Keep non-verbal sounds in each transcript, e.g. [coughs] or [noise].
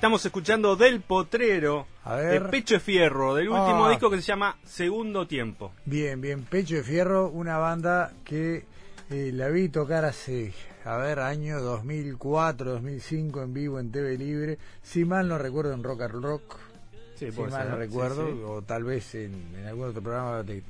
Estamos escuchando Del Potrero, A de. Pecho de Fierro, del último Ah. disco que se llama Segundo Tiempo. Bien, bien. Pecho de Fierro, una banda que eh, la vi tocar hace, a ver, año 2004, 2005 en vivo en TV Libre. Si mal no recuerdo en Rock and Rock. Sí, si mal ser, no sí, recuerdo. sí. O tal vez en, en algún otro programa de,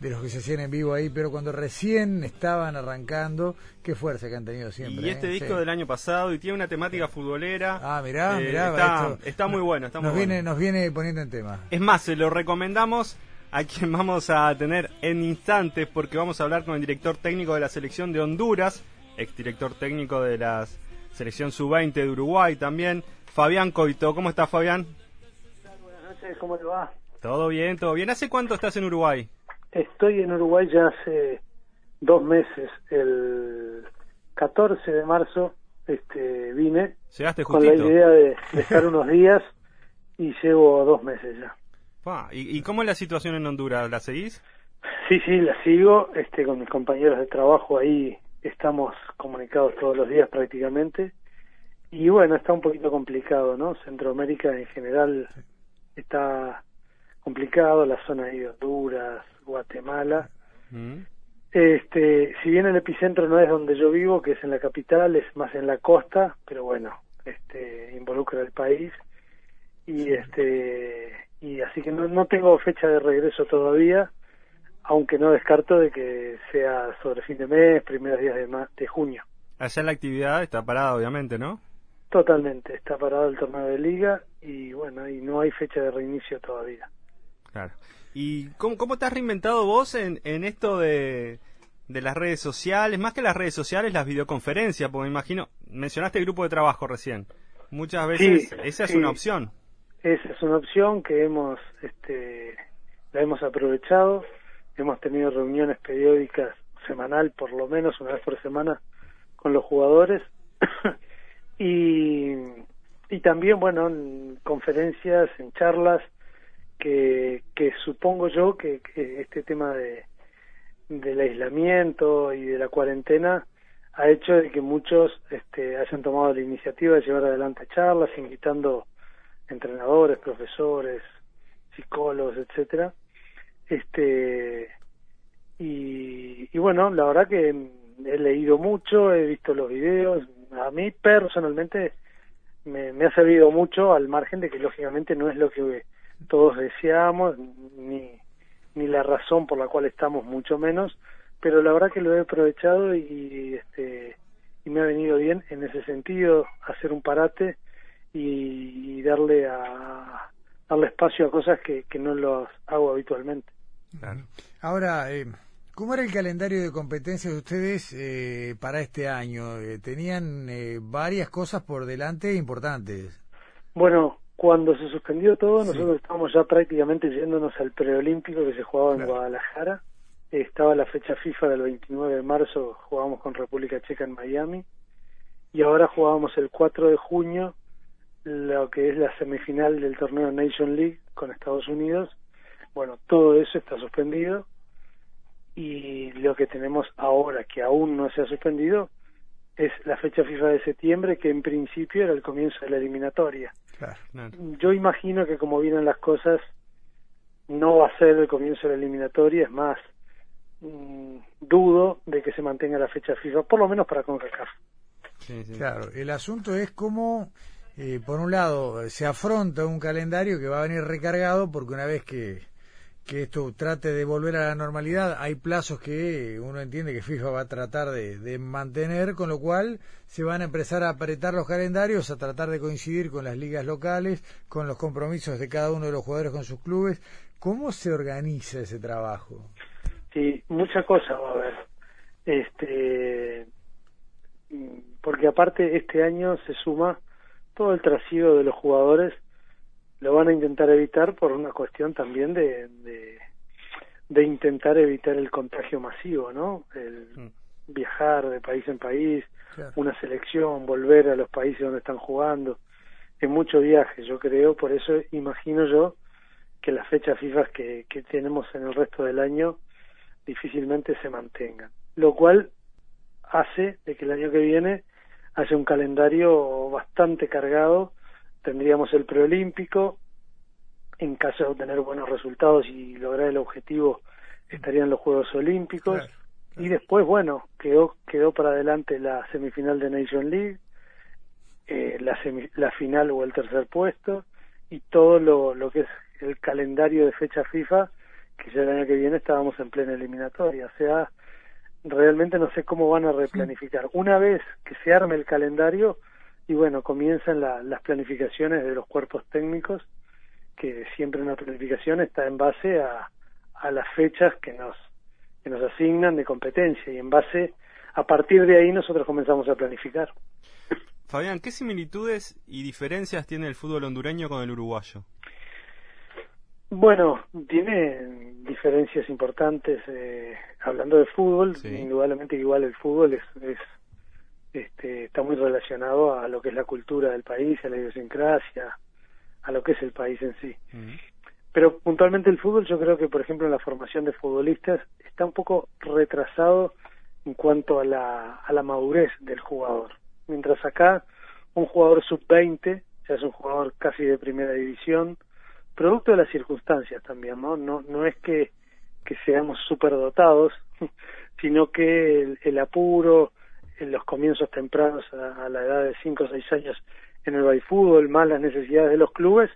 de los que se hacían en vivo ahí. Pero cuando recién estaban arrancando, qué fuerza que han tenido siempre. Y este ¿eh? disco Sí. del año pasado y tiene una temática futbolera. Ah, mirá, Eh, mirá. Está, esto- está muy bueno, está muy nos, viene, bueno. nos viene poniendo en tema. Es más, se lo recomendamos a quien vamos a tener en instantes porque vamos a hablar con el director técnico de la selección de Honduras, exdirector técnico de la selección sub-20 de Uruguay también, Fabián Coito. ¿Cómo estás, Fabián? Buenas noches, ¿cómo le va? ¿Todo bien? ¿Todo bien? ¿Hace cuánto estás en Uruguay? Estoy en Uruguay ya hace dos meses. El 14 de marzo este, vine ¿Llegaste con la idea de, de [laughs] estar unos días y llevo dos meses ya. Pa, ¿y, y cómo es la situación en Honduras? ¿La seguís? Sí, sí, la sigo. Este, con mis compañeros de trabajo ahí estamos comunicados todos los días prácticamente. Y bueno, está un poquito complicado, ¿no? Centroamérica en general está complicado, la zona de Honduras, Guatemala. Mm. Este, si bien el epicentro no es donde yo vivo, que es en la capital, es más en la costa, pero bueno, este, involucra el país y este, y así que no, no tengo fecha de regreso todavía, aunque no descarto de que sea sobre fin de mes, primeros días de, ma- de junio. Allá la actividad está parada, obviamente, ¿no? Totalmente, está parado el torneo de liga y bueno, y no hay fecha de reinicio todavía. Claro. ¿Y cómo, cómo te has reinventado vos en, en esto de, de las redes sociales? Más que las redes sociales, las videoconferencias, porque me imagino, mencionaste el grupo de trabajo recién. Muchas veces Sí, esa es una opción. Esa es una opción que hemos, este, la hemos aprovechado. Hemos tenido reuniones periódicas semanal, por lo menos una vez por semana, con los jugadores. [coughs] y, y también, bueno, en conferencias, en charlas, que, que supongo yo que, este tema de, del aislamiento y de la cuarentena ha hecho de que muchos este, hayan tomado la iniciativa de llevar adelante charlas, invitando entrenadores, profesores, psicólogos, etcétera. Este y, y bueno, la verdad que he leído mucho, he visto los videos. A mí personalmente me, me ha servido mucho, al margen de que lógicamente no es lo que todos deseamos, ni, ni la razón por la cual estamos, mucho menos. Pero la verdad que lo he aprovechado y este y me ha venido bien en ese sentido hacer un parate y, y darle a darle espacio a cosas que, que no los hago habitualmente. Claro. Ahora, eh, ¿cómo era el calendario de competencias de ustedes eh, para este año? Eh, tenían eh, varias cosas por delante importantes. Bueno, cuando se suspendió todo, Sí. nosotros estábamos ya prácticamente yéndonos al preolímpico que se jugaba en Claro. Guadalajara. Estaba la fecha FIFA del 29 de marzo, jugábamos con República Checa en Miami. Y ahora jugábamos el 4 de junio lo que es la semifinal del torneo Nation League con Estados Unidos. Bueno, todo eso está suspendido y lo que tenemos ahora que aún no se ha suspendido es la fecha FIFA de septiembre que en principio era el comienzo de la eliminatoria. Claro. Yo imagino que como vienen las cosas no va a ser el comienzo de la eliminatoria, es más, mm, dudo de que se mantenga la fecha FIFA, por lo menos para CONCACAF. Sí, sí. Claro, el asunto es cómo, eh, por un lado, se afronta un calendario que va a venir recargado porque una vez que, que esto trate de volver a la normalidad, hay plazos que uno entiende que FIFA va a tratar de, mantener, con lo cual se van a empezar a apretar los calendarios, a tratar de coincidir con las ligas locales, con los compromisos de cada uno de los jugadores con sus clubes. ¿Cómo se organiza ese trabajo? Sí, mucha cosa va a haber. Este, mm, porque aparte este año se suma todo el trasiego de los jugadores, lo van a intentar evitar por una cuestión también de, de, de intentar evitar el contagio masivo, ¿no? El Mm. viajar de país en país, Claro. una selección, volver a los países donde están jugando. Es mucho viaje, yo creo, por eso imagino yo que las fechas FIFA que, que tenemos en el resto del año difícilmente se mantengan. Lo cual hace de que el año que viene haya un calendario bastante cargado tendríamos el preolímpico, en caso de obtener buenos resultados y lograr el objetivo, estarían los Juegos Olímpicos. Y después, bueno, quedó, quedó para adelante la semifinal de Nation League, eh, la, la final o el tercer puesto, y todo lo, lo que es el calendario de fecha FIFA, que ya el año que viene estábamos en plena eliminatoria. O sea, realmente no sé cómo van a replanificar. Una vez que se arme el calendario, y bueno, comienzan las planificaciones de los cuerpos técnicos, que siempre una planificación está en base a, a las fechas que nos, que nos asignan de competencia y en base, a partir de ahí nosotros comenzamos a planificar. Fabián, ¿qué similitudes y diferencias tiene el fútbol hondureño con el uruguayo? Bueno, tiene diferencias importantes. Eh, hablando de fútbol, indudablemente igual el fútbol es, es este, está muy relacionado a lo que es la cultura del país, a la idiosincrasia, a lo que es el país en sí. Pero puntualmente el fútbol, yo creo que, por ejemplo, en la formación de futbolistas está un poco retrasado en cuanto a la, a la madurez del jugador. Mientras acá, un jugador sub-20 ya es un jugador casi de primera división, producto de las circunstancias también, ¿no? No, no es que, que seamos superdotados, [laughs] sino que el, apuro, en los comienzos tempranos a, la edad de 5 o 6 años en el fútbol, más las necesidades de los clubes,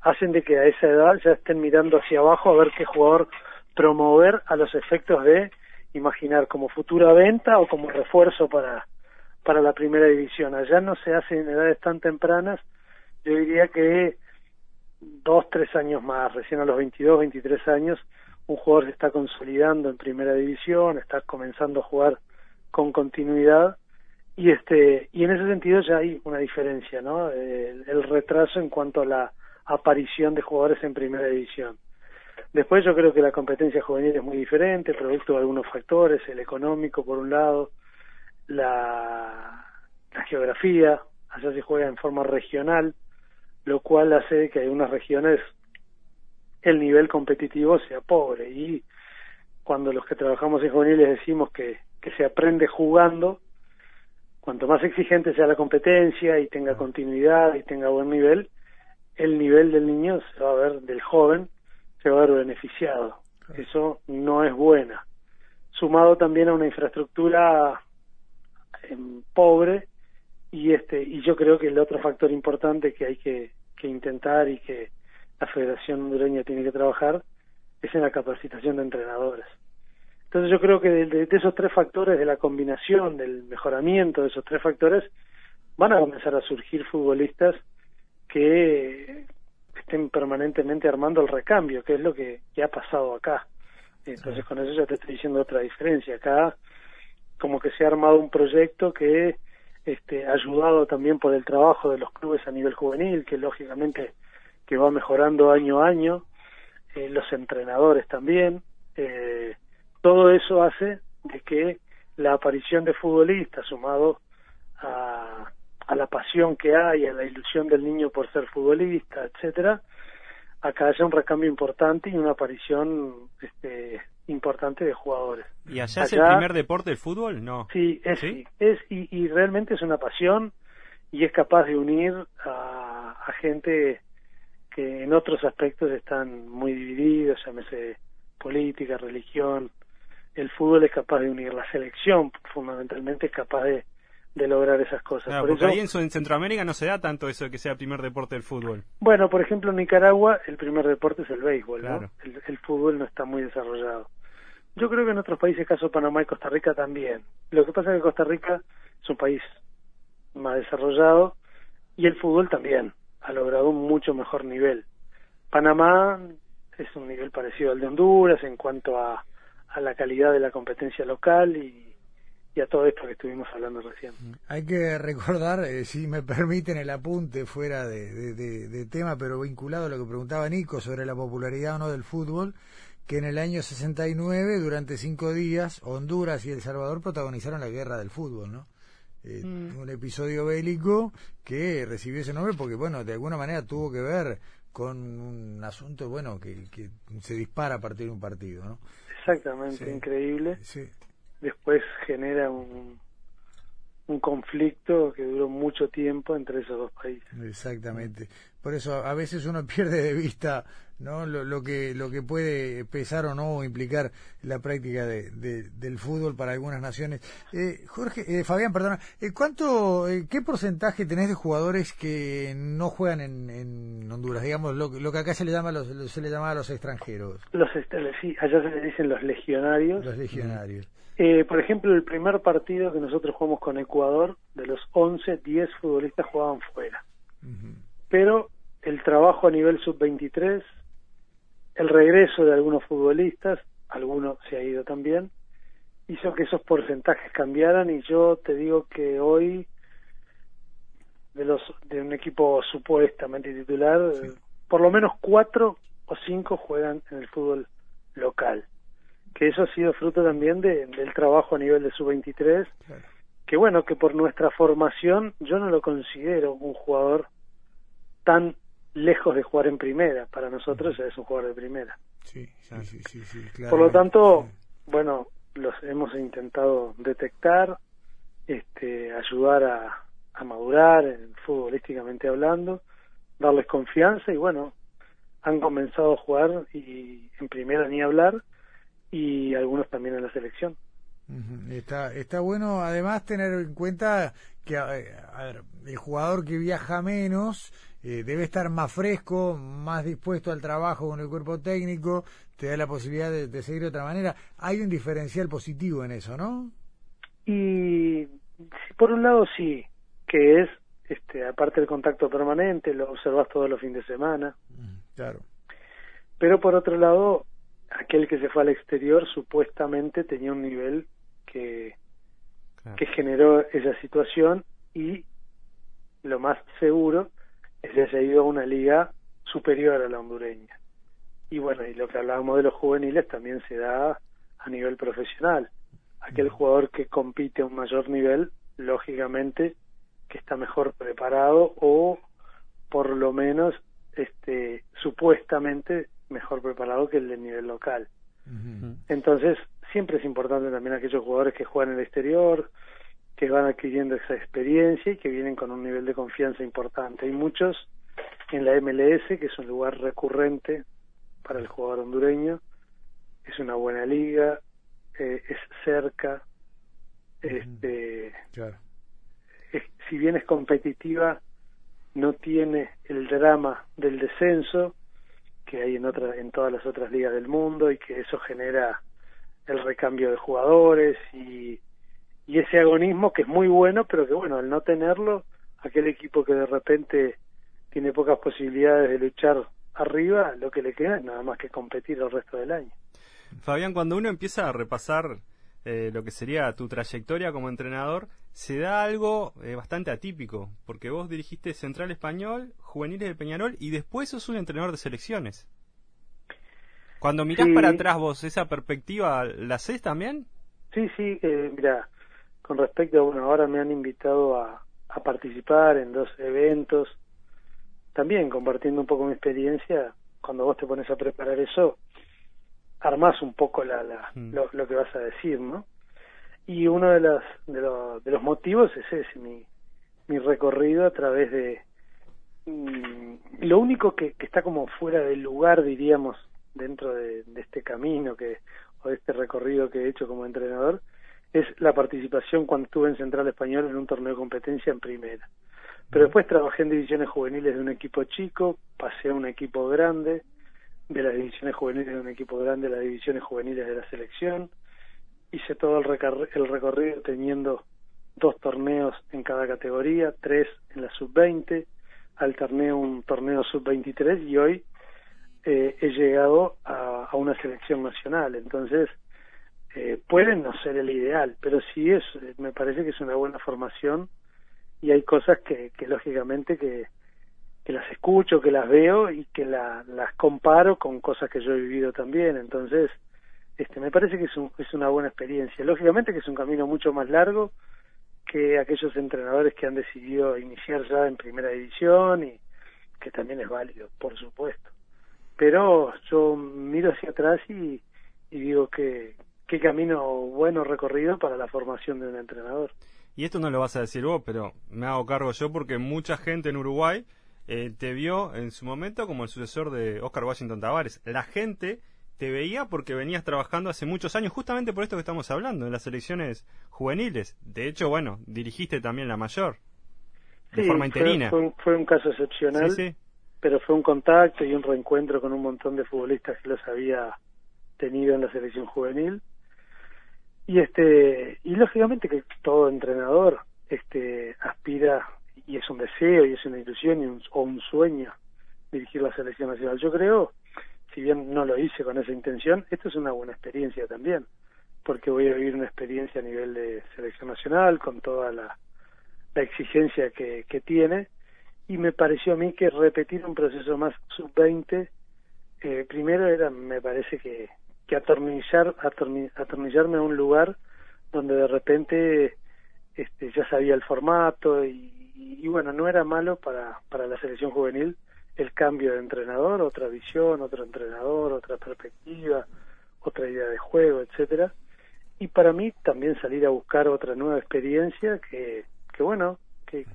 hacen de que a esa edad ya estén mirando hacia abajo a ver qué jugador promover a los efectos de imaginar como futura venta o como refuerzo para, para la primera división. Allá no se hace en edades tan tempranas, yo diría que dos, tres años más, recién a los 22, 23 años, un jugador se está consolidando en primera división, está comenzando a jugar con continuidad y este y en ese sentido ya hay una diferencia, ¿no? El, retraso en cuanto a la aparición de jugadores en primera división. Después yo creo que la competencia juvenil es muy diferente, producto de algunos factores, el económico por un lado, la, la geografía, allá se juega en forma regional, lo cual hace que en unas regiones el nivel competitivo sea pobre y cuando los que trabajamos en juveniles decimos que, que se aprende jugando, cuanto más exigente sea la competencia y tenga continuidad y tenga buen nivel, el nivel del niño se va a ver, del joven, se va a ver beneficiado. Eso no es buena. Sumado también a una infraestructura em, pobre y este y yo creo que el otro factor importante que hay que, que intentar y que la Federación Hondureña tiene que trabajar es en la capacitación de entrenadores. Entonces yo creo que de, esos tres factores, de la combinación, del mejoramiento de esos tres factores, van a comenzar a surgir futbolistas que estén permanentemente armando el recambio, que es lo que, que ha pasado acá. Entonces con eso ya te estoy diciendo otra diferencia. Acá como que se ha armado un proyecto que este, ayudado también por el trabajo de los clubes a nivel juvenil, que lógicamente que va mejorando año a año, eh, los entrenadores también, eh, todo eso hace de que la aparición de futbolistas sumado a, a la pasión que hay, a la ilusión del niño por ser futbolista, etcétera, acá haya un recambio importante y una aparición este, importante de jugadores. ¿Y allá, es el primer deporte el fútbol? No. Sí, es, es y, y, realmente es una pasión y es capaz de unir a, a, gente que en otros aspectos están muy divididos, llámese política, religión. El fútbol es capaz de unir, la selección fundamentalmente es capaz de, de lograr esas cosas. por porque ahí en, Centroamérica no se da tanto eso de que sea el primer deporte del fútbol. Bueno, por ejemplo, en Nicaragua el primer deporte es el béisbol, ¿no? el, fútbol no está muy desarrollado. Yo creo que en otros países, caso Panamá y Costa Rica también. Lo que pasa es que Costa Rica es un país más desarrollado y el fútbol también ha logrado un mucho mejor nivel. Panamá es un nivel parecido al de Honduras en cuanto a, a la calidad de la competencia local y, y a todo esto que estuvimos hablando recién. Hay que recordar, eh, si me [laughs] permiten el apunte fuera de, de, de, tema, pero vinculado a lo que preguntaba Nico sobre la popularidad o no del fútbol, que en el año 69, durante cinco días, Honduras y El Salvador protagonizaron la guerra del fútbol, ¿no? Eh, mm. Un episodio bélico que recibió ese nombre porque, bueno, de alguna manera tuvo que ver con un asunto, bueno, que, que se dispara a partir de un partido, ¿no? Exactamente, increíble. Sí. Después genera un, un conflicto que duró mucho tiempo entre esos dos países. Exactamente. Por eso a veces uno [laughs] pierde de vista no lo, que lo que puede pesar o no implicar la práctica de, del fútbol para algunas naciones. Eh, Jorge, eh, Fabián, perdona, eh, ¿cuánto, eh, qué porcentaje tenés de jugadores que no juegan en, en Honduras? Digamos lo, lo, que acá se le llama los, se le llama a los extranjeros. Los sí, allá se le dicen los legionarios. Los legionarios. Eh, por ejemplo, el primer partido que nosotros jugamos con Ecuador, de los 11, 10 futbolistas jugaban fuera. Pero el trabajo a nivel sub-23, el regreso de algunos futbolistas, algunos se ha ido también, hizo que esos porcentajes cambiaran y yo te digo que hoy de los de un equipo supuestamente titular, por lo menos cuatro o cinco juegan en el fútbol local que eso ha sido fruto también de, del trabajo a nivel de sub-23, que bueno, que por nuestra formación yo no lo considero un jugador tan lejos de jugar en primera, para nosotros es un jugador de primera. Sí, sí, sí, sí, por lo tanto, bueno, los hemos intentado detectar, este, ayudar a, a madurar, futbolísticamente hablando, darles confianza y bueno, han comenzado a jugar y en primera ni hablar y algunos también en la selección. Está, está bueno además tener en cuenta que a, ver, el jugador que viaja menos eh, debe estar más fresco, más dispuesto al trabajo con el cuerpo técnico, te da la posibilidad de, seguir de otra manera. Hay un diferencial positivo en eso, ¿no? Y por un lado sí, que es, este, aparte del contacto permanente, lo observas todos los fines de semana. Claro. Pero por otro lado, aquel que se fue al exterior supuestamente tenía un nivel que, que generó esa situación y lo más seguro es que haya ido a una liga superior a la hondureña. Y bueno, y lo que hablábamos de los juveniles también se da a nivel profesional. Aquel jugador que compite a un mayor nivel, lógicamente que está mejor preparado o por lo menos este supuestamente mejor preparado que el del nivel local. Entonces, siempre es importante también aquellos jugadores que juegan en el exterior, que van adquiriendo esa experiencia y que vienen con un nivel de confianza importante. Hay muchos en la MLS, que es un lugar recurrente para el jugador hondureño, es una buena liga, eh, es cerca, este, si bien es competitiva, no tiene el drama del descenso, que hay en otras en todas las otras ligas del mundo y que eso genera el recambio de jugadores y, y ese agonismo que es muy bueno pero que bueno al no tenerlo aquel equipo que de repente tiene pocas posibilidades de luchar arriba lo que le queda es nada más que competir el resto del año Fabián cuando uno empieza a repasar eh, lo que sería tu trayectoria como entrenador, se da algo eh, bastante atípico, porque vos dirigiste Central Español, Juveniles de Peñarol y después sos un entrenador de selecciones. Cuando mirás para atrás vos, ¿esa perspectiva la haces también? Sí, sí, eh, mira, con respecto a, bueno, ahora me han invitado a, a participar en dos eventos, también compartiendo un poco mi experiencia, cuando vos te pones a preparar eso, armás un poco la, la mm. lo, que vas a decir, ¿no? Y uno de, las, de, de los motivos es ese, mi, mi recorrido a través de... Mm, lo único que, que está como fuera del lugar, diríamos, dentro de, de este camino que o de este recorrido que he hecho como entrenador, es la participación cuando estuve en Central Español en un torneo de competencia en primera. Pero después trabajé en divisiones juveniles de un equipo chico, pasé a un equipo grande, de las divisiones juveniles de un equipo grande, las divisiones juveniles de la selección. Hice todo el, recorrido teniendo dos torneos en cada categoría, tres en la sub-20, alterné un torneo sub-23 y hoy eh, he llegado a, una selección nacional. Entonces, eh, puede no ser el ideal, pero sí es, me parece que es una buena formación y hay cosas que, que lógicamente que, las escucho, que las veo y que las comparo con cosas que yo he vivido también. Entonces, este, me parece que es, es una buena experiencia. Lógicamente que es un camino mucho más largo que aquellos entrenadores que han decidido iniciar ya en primera división y que también es válido, por supuesto. Pero yo miro hacia atrás y, y digo que qué camino bueno recorrido para la formación de un entrenador. y esto no lo vas a decir vos, pero me hago cargo yo porque mucha gente en Uruguay eh, te vio en su momento como el sucesor de Oscar Washington Tavares. La gente te veía porque venías trabajando hace muchos años, justamente por esto que estamos hablando, en las elecciones juveniles. De hecho, bueno, dirigiste también la mayor, de forma interina. Fue, fue, un, caso excepcional, pero fue un contacto y un reencuentro con un montón de futbolistas que los había tenido en la selección juvenil. Y este y lógicamente que todo entrenador este aspira y es un deseo y es una ilusión y un, o un sueño dirigir la selección nacional. Yo creo, si bien no lo hice con esa intención, esto es una buena experiencia también, porque voy a vivir una experiencia a nivel de selección nacional con toda la, la exigencia que, que tiene y me pareció a mí que repetir un proceso más sub-20 eh, primero era, me parece que, atornillar, atornillarme a un lugar donde de repente este, ya sabía el formato y, y, bueno, no era malo para, para la selección juvenil el cambio de entrenador, otra visión, otro entrenador, otra perspectiva, otra idea de juego, etcétera. Y para mí también salir a buscar otra nueva experiencia que, que bueno, que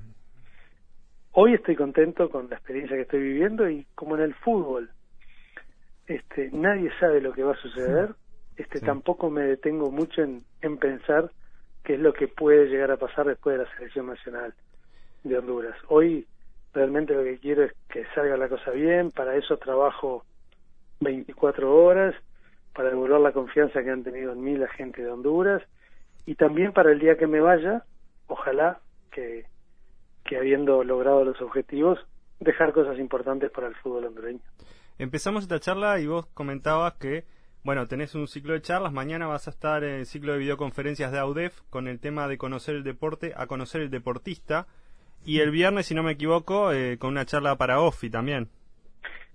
hoy estoy contento con la experiencia que estoy viviendo y como en el fútbol, este, nadie sabe lo que va a suceder, este, tampoco me detengo mucho en, en pensar qué es lo que puede llegar a pasar después de la selección nacional de Honduras. Hoy realmente lo que quiero es que salga la cosa bien, para eso trabajo 24 horas, para devolver la confianza que han tenido en mí la gente de Honduras y también para el día que me vaya, ojalá que, que habiendo logrado los objetivos, dejar cosas importantes para el fútbol hondureño. Empezamos esta charla y vos comentabas que, bueno, tenés un ciclo de charlas, mañana vas a estar en el ciclo de videoconferencias de AUDEF con el tema de conocer el deporte a conocer el deportista. Y el viernes, si no me equivoco, eh, con una charla para OFI también.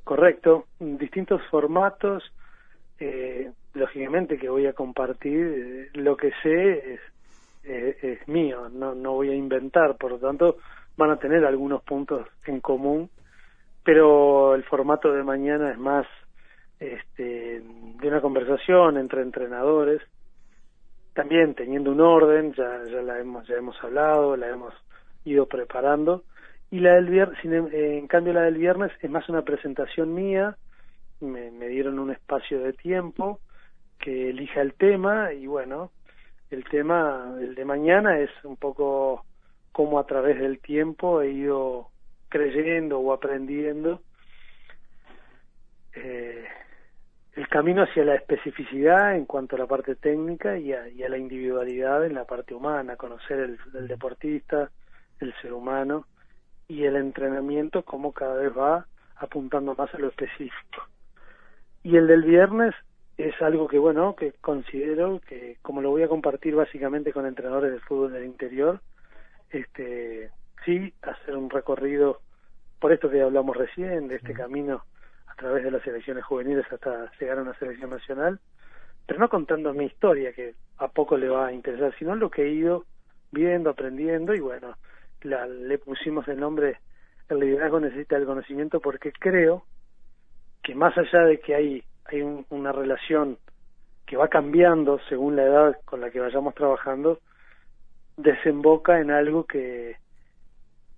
Correcto, distintos formatos. Eh, lógicamente que voy a compartir eh, lo que sé es, es mío, no, no voy a inventar, por lo tanto van a tener algunos puntos en común, pero el formato de mañana es más este, de una conversación entre entrenadores, también teniendo un orden, ya, ya la hemos, ya hemos hablado, la hemos ido preparando. Y la del viernes, em, en cambio la del viernes es más una presentación mía, me, me dieron un espacio de tiempo que elija el tema y bueno, el tema, el de mañana es un poco cómo a través del tiempo he ido creyendo o aprendiendo eh, el camino hacia la especificidad en cuanto a la parte técnica y a, la individualidad en la parte humana, conocer el, deportista, el ser humano y el entrenamiento como cada vez va apuntando más a lo específico. Y el del viernes es algo que, bueno, que considero que, como lo voy a compartir básicamente con entrenadores de fútbol del interior, este, sí, hacer un recorrido, por esto que hablamos recién, de este camino a través de las elecciones juveniles hasta llegar a una selección nacional, pero no contando mi historia, que a poco le va a interesar, sino lo que he ido viendo, aprendiendo y bueno, la, le pusimos el nombre El liderazgo necesita el conocimiento porque creo que más allá de que hay, hay una relación que va cambiando según la edad con la que vayamos trabajando, desemboca en algo que,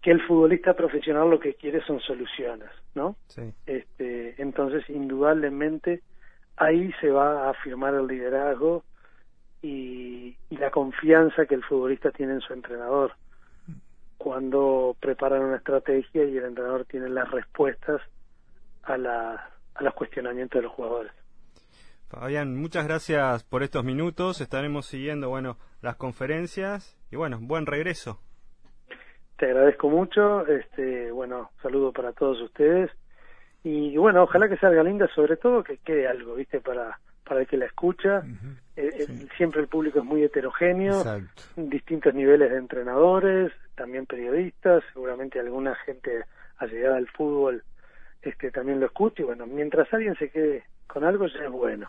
que el futbolista profesional lo que quiere son soluciones, ¿no? Este, entonces, indudablemente, ahí se va a afirmar el liderazgo y, y la confianza que el futbolista tiene en su entrenador cuando preparan una estrategia y el entrenador tiene las respuestas a, la, a los cuestionamientos de los jugadores. Fabián, muchas gracias por estos minutos. Estaremos siguiendo, bueno, las conferencias y bueno, buen regreso. Te agradezco mucho. Este, bueno, saludo para todos ustedes y bueno, ojalá que salga linda, sobre todo que quede algo, ¿viste? Para para el que la escucha. Eh, eh, siempre el público es muy heterogéneo, distintos niveles de entrenadores, también periodistas, seguramente alguna gente allegada al fútbol este también lo escucha y bueno, mientras alguien se quede con algo ya es bueno.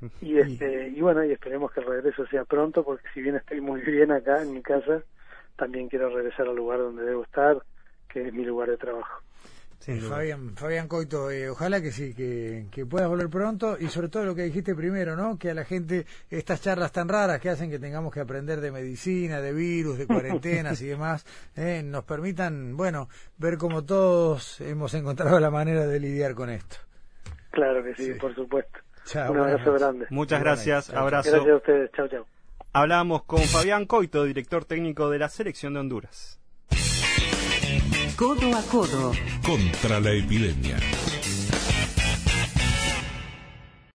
[laughs] Y este y bueno, y esperemos que el regreso sea pronto porque si bien estoy muy bien acá en mi casa, también quiero regresar al lugar donde debo estar, que es mi lugar de trabajo. Fabián, Fabián Coito, eh, ojalá que sí, que, que, puedas volver pronto y sobre todo lo que dijiste primero, ¿no? Que a la gente estas charlas tan raras que hacen que tengamos que aprender de medicina, de virus, de [laughs] cuarentenas y demás, eh, nos permitan, bueno, ver cómo todos hemos encontrado la manera de lidiar con esto. Claro que sí, por supuesto. Un abrazo grande. Muchas gracias, abrazo. Gracias a ustedes, chao, chao. Hablamos con Fabián Coito, director técnico de la selección de Honduras. Codo a codo. Contra la epidemia.